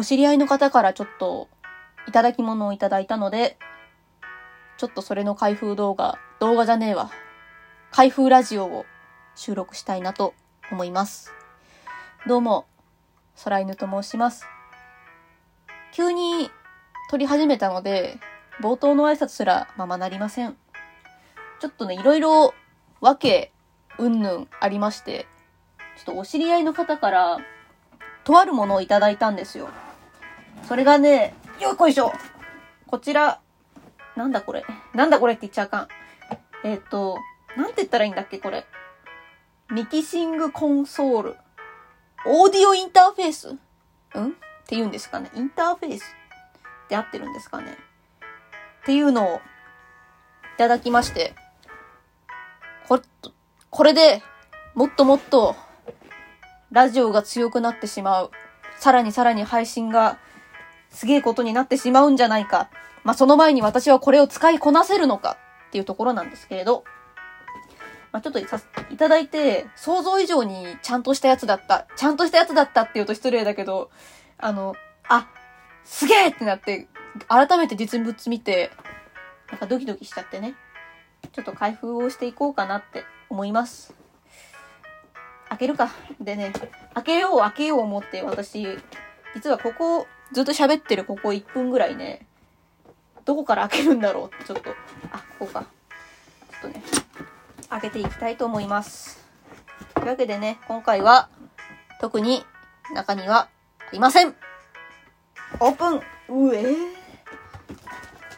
お知り合いの方からちょっと、いただき物をいただいたので、ちょっとそれの開封動画、動画じゃねえわ。開封ラジオを収録したいなと思います。どうも、空犬と申します。急に撮り始めたので、冒頭の挨拶すらままなりません。ちょっとね、いろいろ、わけ、うんぬんありまして、ちょっとお知り合いの方から、とあるものをいただいたんですよ。それがね、よっこいしょこちら、なんだこれ。なんだこれって言っちゃあかん。えっ、ー、と、なんて言ったらいいんだっけ、これ。ミキシングコンソール。オーディオインターフェース？ん？って言うんですかね。インターフェース？って合ってるんですかね。っていうのをいただきまして、これ、これでもっともっとラジオが強くなってしまう。さらにさらに配信がすげえことになってしまうんじゃないか。まあ、その前に私はこれを使いこなせるのかっていうところなんですけれど、まあ、ちょっとさいただいて、想像以上にちゃんとしたやつだった。ちゃんとしたやつだったって言うと失礼だけど、あの、あ、すげえってなって、改めて実物見て、なんかドキドキしちゃってね。ちょっと開封をしていこうかなって思います。開けるか。でね、開けよう開けよう思って私、実はここ、ずっと喋ってるここ1分ぐらいね、どこから開けるんだろうってちょっと、あ、ここか。ちょっとね、開けていきたいと思います。というわけでね、今回は、特に中にはありませんオープンうえー、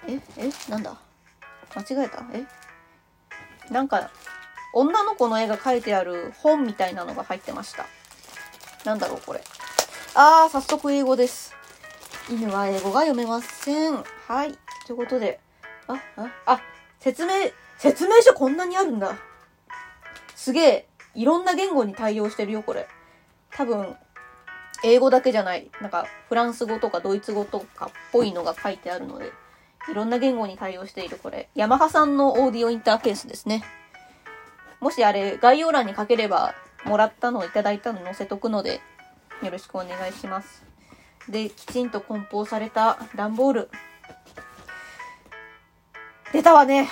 え、え、なんだ？間違えた？え？なんか、女の子の絵が描いてある本みたいなのが入ってました。なんだろう、これ。あー、早速英語です。犬は英語が読めません。はい。ということで、あ、あ、あ、説明、説明書こんなにあるんだ。すげえ、いろんな言語に対応してるよ、これ。多分、英語だけじゃない、なんか、フランス語とかドイツ語とかっぽいのが書いてあるので、いろんな言語に対応しているこれ、ヤマハさんのオーディオインターフェースですね。もしあれ、概要欄に書ければ、もらったのをいただいたの載せとくので、よろしくお願いします。で、きちんと梱包された段ボール。出たわね。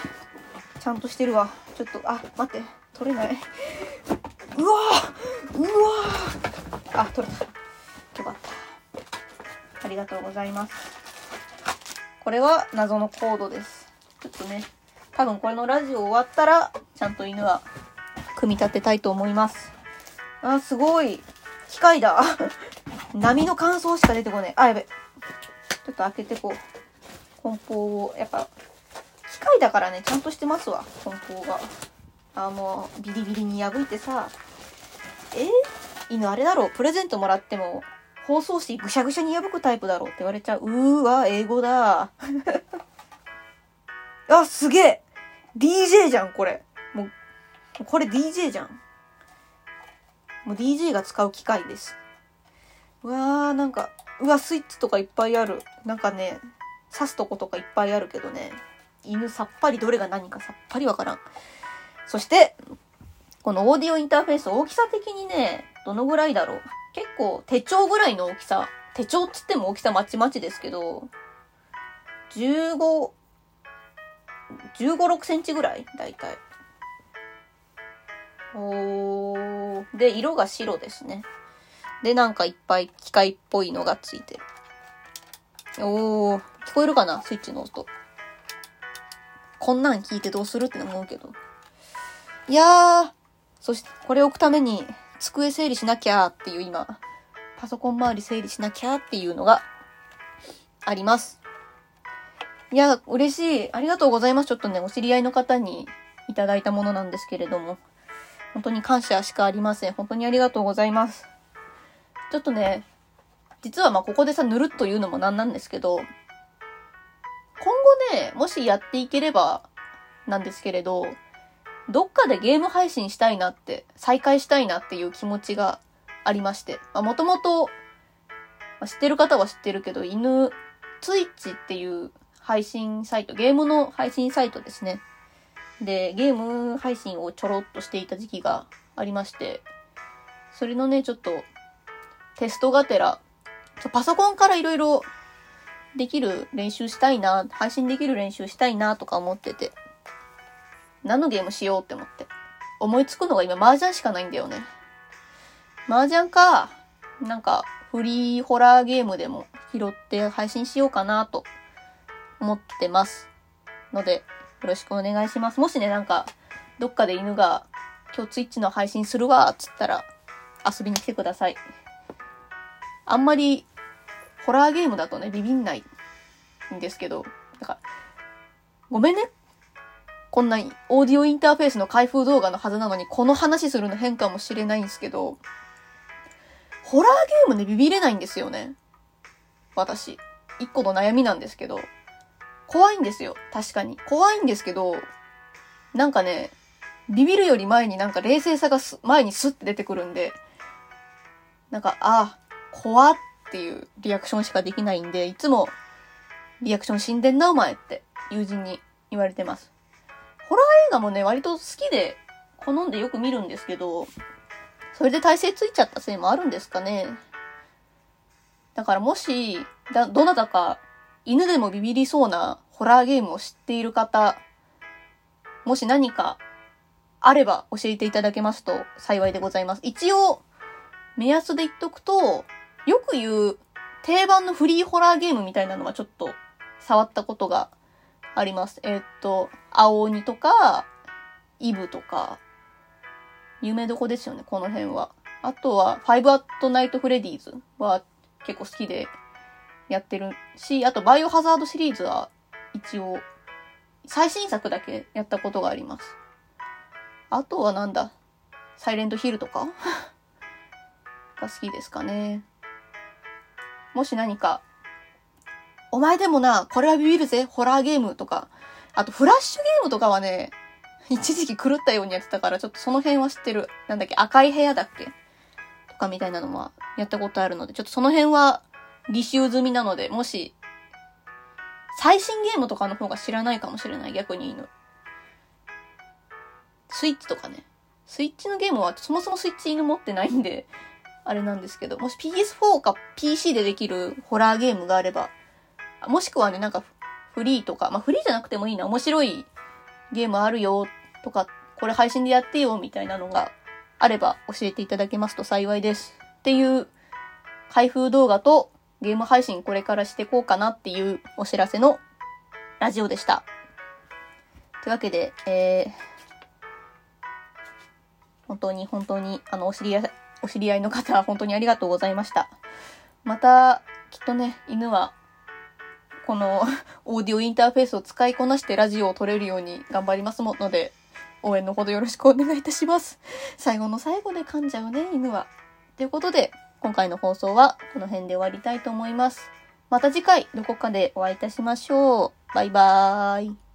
ちゃんとしてるわ。ちょっと、あ、待って。取れない。うわうわあ、取れた。よかった。ありがとうございます。これは謎のコードです。ちょっとね、多分これのラジオ終わったら、ちゃんと犬は組み立てたいと思います。あ、すごい。機械だ。波の乾燥しか出てこない。あ、やべ。ちょっと開けてこう。梱包を、やっぱ、機械だからね、ちゃんとしてますわ、梱包が。あ、もう、ビリビリに破いてさ。え？犬あれだろう、プレゼントもらっても、包装紙ぐしゃぐしゃに破くタイプだろうって言われちゃう。うーわ、英語だ。あ、すげえ !DJ じゃん、これ。もう、これ DJ じゃん。もう DJ が使う機械です。うわー、なんか、うわ、スイッチとかいっぱいある。なんかね、刺すとことかいっぱいあるけどね、犬さっぱりどれが何かさっぱりわからん。そして、このオーディオインターフェース大きさ的にね、どのぐらいだろう。結構手帳ぐらいの大きさ。手帳っつっても大きさまちまちですけど、15、15、6センチぐらい？だいたい。おー。で、色が白ですね。で、なんかいっぱい機械っぽいのがついてる。おー。聞こえるかな？スイッチの音。こんなん聞いてどうするって思うけど。いやー。そして、これ置くために、机整理しなきゃっていう今、パソコン周り整理しなきゃっていうのがあります。いや、嬉しい。ありがとうございます。ちょっとね、お知り合いの方にいただいたものなんですけれども、本当に感謝しかありません。本当にありがとうございます。ちょっとね、実はまあここでさ、ぬるっと言うのもなんなんですけど、今後ね、もしやっていければなんですけれど、どっかでゲーム配信したいなって、再開したいなっていう気持ちがありまして、まあもともと、知ってる方は知ってるけど、犬、ツイッチっていう配信サイト、ゲームの配信サイトですね。で、ゲーム配信をちょろっとしていた時期がありまして、それのね、ちょっと、テストがてら、パソコンからいろいろできる練習したいな、配信できる練習したいなとか思ってて。何のゲームしようって思って。思いつくのが今麻雀しかないんだよね。麻雀か、なんかフリーホラーゲームでも拾って配信しようかなと思ってます。ので、よろしくお願いします。もしね、なんか、どっかで犬が今日ツイッチの配信するわ、つったら遊びに来てください。あんまりホラーゲームだとね、ビビんないんですけど、だか、ごめんね。こんなオーディオインターフェースの開封動画のはずなのに、この話するの変かもしれないんですけど、ホラーゲームでビビれないんですよね。私。一個の悩みなんですけど。怖いんですよ。確かに。怖いんですけど、なんかね、ビビるより前になんか冷静さが前にスッて出てくるんで、なんか、ああ、怖っていうリアクションしかできないんで、いつも、リアクション死んでんなお前って友人に言われてます。ホラー映画もね、割と好きで、好んでよく見るんですけど、それで体勢ついちゃったせいもあるんですかね。だからもし、だ、どなたか、犬でもビビりそうなホラーゲームを知っている方、もし何かあれば教えていただけますと幸いでございます。一応、目安で言っとくと、よく言う定番のフリーホラーゲームみたいなのはちょっと触ったことがあります。えー、っと、青鬼とか、イブとか、有名どこですよね、この辺は。あとは、 Five at Night Freddy's は結構好きでやってるし、あと、バイオハザードシリーズは一応、最新作だけやったことがあります。あとはなんだ、サイレントヒルとか？が好きですかね。もし何か、お前でもな、これはビビるぜ、ホラーゲームとか、あとフラッシュゲームとかはね、一時期狂ったようにやってたから、ちょっとその辺は知ってる。なんだっけ、赤い部屋だっけ？とかみたいなのはやったことあるので、ちょっとその辺は履修済みなので、もし、最新ゲームとかの方が知らないかもしれない、逆に犬。スイッチとかね。スイッチのゲームはそもそもスイッチ犬持ってないんで、あれなんですけど、もし PS4 か PC でできるホラーゲームがあれば、もしくはね、なんかフリーとか、まあフリーじゃなくてもいいな、面白いゲームあるよとか、これ配信でやってよみたいなのがあれば教えていただけますと幸いです。っていう開封動画とゲーム配信これからしてこうかなっていうお知らせのラジオでした。というわけで、えー、本当に本当に、あの、お知り合い、お知り合いの方、本当にありがとうございました。また、きっとね、犬は、この オーディオインターフェースを使いこなしてラジオを撮れるように頑張りますもので、応援のほどよろしくお願いいたします。最後の最後で噛んじゃうね、犬は。ということで、今回の放送はこの辺で終わりたいと思います。また次回どこかでお会いいたしましょう。バイバーイ。